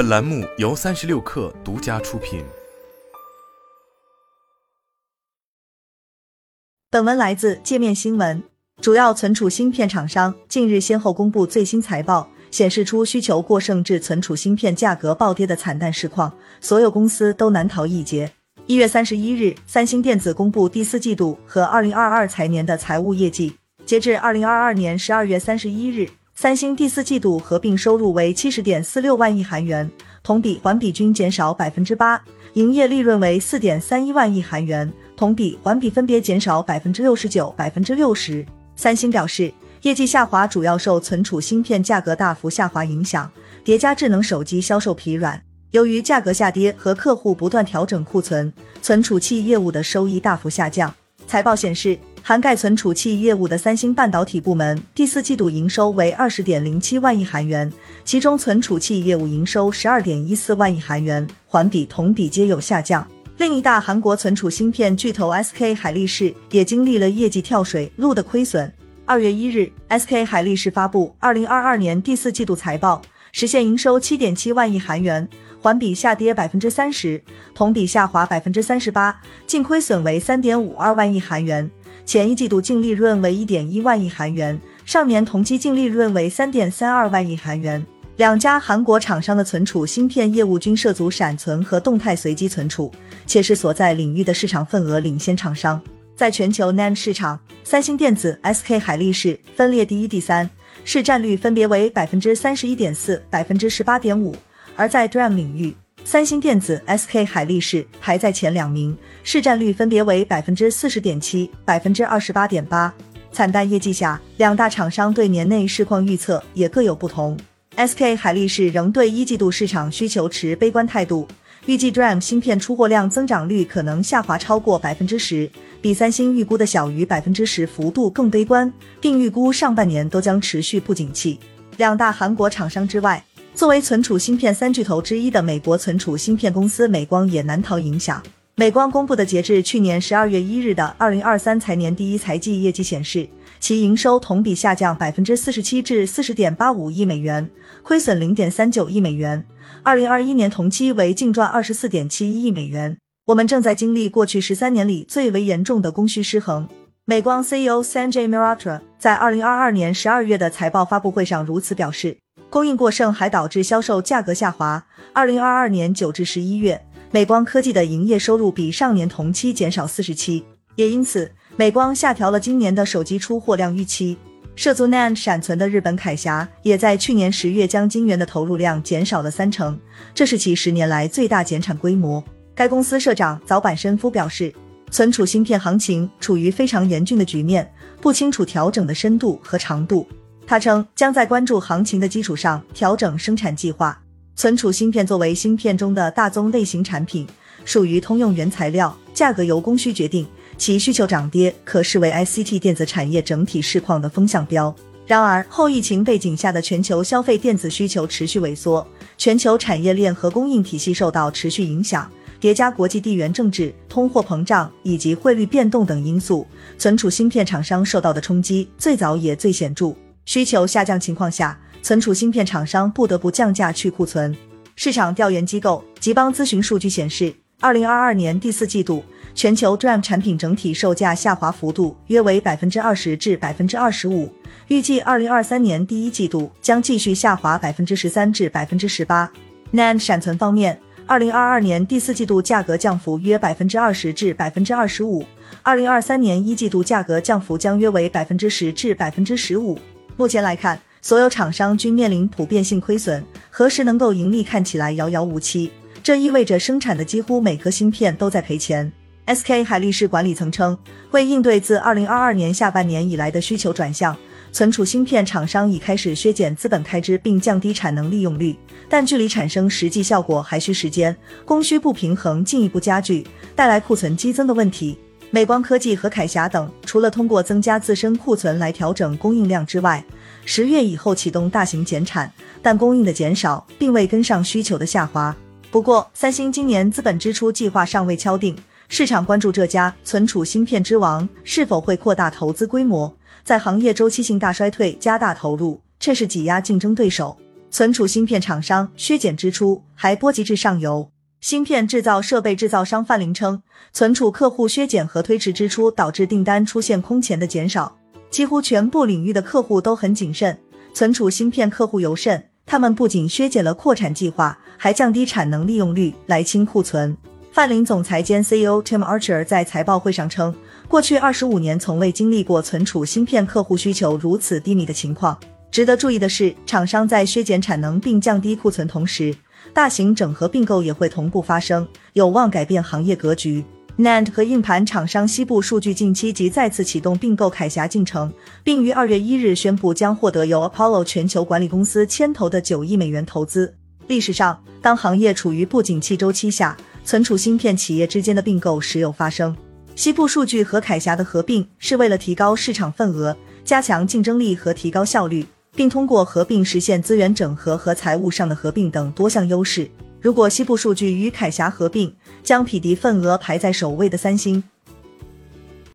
本栏目由三十六氪独家出品。本文来自界面新闻。主要存储芯片厂商近日先后公布最新财报，显示出需求过剩致存储芯片价格暴跌的惨淡实况，所有公司都难逃一劫。一月三十一日，三星电子公布第四季度和二零二二财年的财务业绩。截至二零二二年十二月三十一日，三星第四季度合并收入为七十点四六万亿韩元，同比环比均减少百分之八；营业利润为四点三一万亿韩元。同比、环比分别减少百分之六十九、百分之六十。三星表示，业绩下滑主要受存储芯片价格大幅下滑影响，叠加智能手机销售疲软。由于价格下跌和客户不断调整库存，存储器业务的收益大幅下降。财报显示，涵盖存储器业务的三星半导体部门第四季度营收为二十点零七万亿韩元，其中存储器业务营收十二点一四万亿韩元，环比、同比皆有下降。另一大韩国存储芯片巨头 SK 海力士也经历了业绩跳水、路的亏损。二月一日，SK 海力士发布二零二二年第四季度财报，实现营收七点七万亿韩元，环比下跌百分之三十，同比下滑百分之三十八，净亏损为三点五二万亿韩元。前一季度净利润为一点一万亿韩元，上年同期净利润为三点三二万亿韩元。两家韩国厂商的存储芯片业务均涉足闪存和动态随机存储，且是所在领域的市场份额领先厂商。在全球 NAND 市场，三星电子、SK 海力士分列第一、第三，市占率分别为百分之三十一点四、百分之十八点五。而在 DRAM 领域，三星电子、SK 海力士排在前两名，市占率分别为百分之四十点七、百分之二十八点八。惨淡业绩下，两大厂商对年内市况预测也各有不同。SK 海力士仍对一季度市场需求持悲观态度，预计 DRAM 芯片出货量增长率可能下滑超过百分之十，比三星预估的小于百分之十幅度更悲观，并预估上半年都将持续不景气。两大韩国厂商之外，作为存储芯片三巨头之一的美国存储芯片公司美光也难逃影响。美光公布的截至去年十二月一日的二零二三财年第一财季业绩显示。其营收同比下降百分之四十七至四十点八五亿美元，亏损零点三九亿美元。二零二一年同期为净赚二十四点七一亿美元。我们正在经历过去十三年里最为严重的供需失衡。美光 CEO Sanjay Mehrotra 在二零二二年十二月的财报发布会上如此表示，供应过剩还导致销售价格下滑。二零二二年九至十一月，美光科技的营业收入比上年同期减少四十七，也因此。美光下调了今年的手机出货量预期。涉足 NAND 闪存的日本凯霞也在去年十月将晶圆的投入量减少了三成，这是其十年来最大减产规模。该公司社长早坂伸夫表示，存储芯片行情处于非常严峻的局面，不清楚调整的深度和长度。他称将在关注行情的基础上调整生产计划。存储芯片作为芯片中的大宗类型产品，属于通用原材料，价格由供需决定。其需求涨跌可视为 ICT 电子产业整体市况的风向标。然而，后疫情背景下的全球消费电子需求持续萎缩，全球产业链和供应体系受到持续影响，叠加国际地缘政治、通货膨胀以及汇率变动等因素，存储芯片厂商受到的冲击最早也最显著。需求下降情况下，存储芯片厂商不得不降价去库存。市场调研机构吉邦咨询数据显示，二零二二年第四季度。全球 DRAM 产品整体售价下滑幅度约为百分之二十至百分之二十五，预计二零二三年第一季度将继续下滑百分之十三至百分之十八。NAND 闪存方面，二零二二年第四季度价格降幅约百分之二十至百分之二十五，二零二三年一季度价格降幅将约为百分之十至百分之十五。目前来看，所有厂商均面临普遍性亏损，何时能够盈利看起来遥遥无期。这意味着生产的几乎每颗芯片都在赔钱。SK 海力士管理层称，为应对自2022年下半年以来的需求转向，存储芯片厂商已开始削减资本开支并降低产能利用率，但距离产生实际效果还需时间。供需不平衡进一步加剧，带来库存激增的问题。美光科技和凯霞等，除了通过增加自身库存来调整供应量之外，十月以后启动大型减产，但供应的减少并未跟上需求的下滑。不过，三星今年资本支出计划尚未敲定。市场关注这家存储芯片之王是否会扩大投资规模，在行业周期性大衰退加大投入，这是挤压竞争对手。存储芯片厂商削减支出，还波及至上游。芯片制造设备制造商范林称，存储客户削减和推迟支出，导致订单出现空前的减少。几乎全部领域的客户都很谨慎，存储芯片客户尤甚。他们不仅削减了扩产计划，还降低产能利用率来清库存。范林总裁兼 CEO Tim Archer 在财报会上称，过去二十五年从未经历过存储芯片客户需求如此低迷的情况。值得注意的是，厂商在削减产能并降低库存同时，大型整合并购也会同步发生，有望改变行业格局。NAND 和硬盘厂商西部数据近期即再次启动并购凯霞进程，并于二月一日宣布将获得由 Apollo 全球管理公司牵头的九亿美元投资。历史上，当行业处于不景气周期下，存储芯片企业之间的并购时有发生。西部数据和凯霞的合并是为了提高市场份额、加强竞争力和提高效率，并通过合并实现资源整合和财务上的合并等多项优势。如果西部数据与凯霞合并，将匹敌份额排在首位的三星，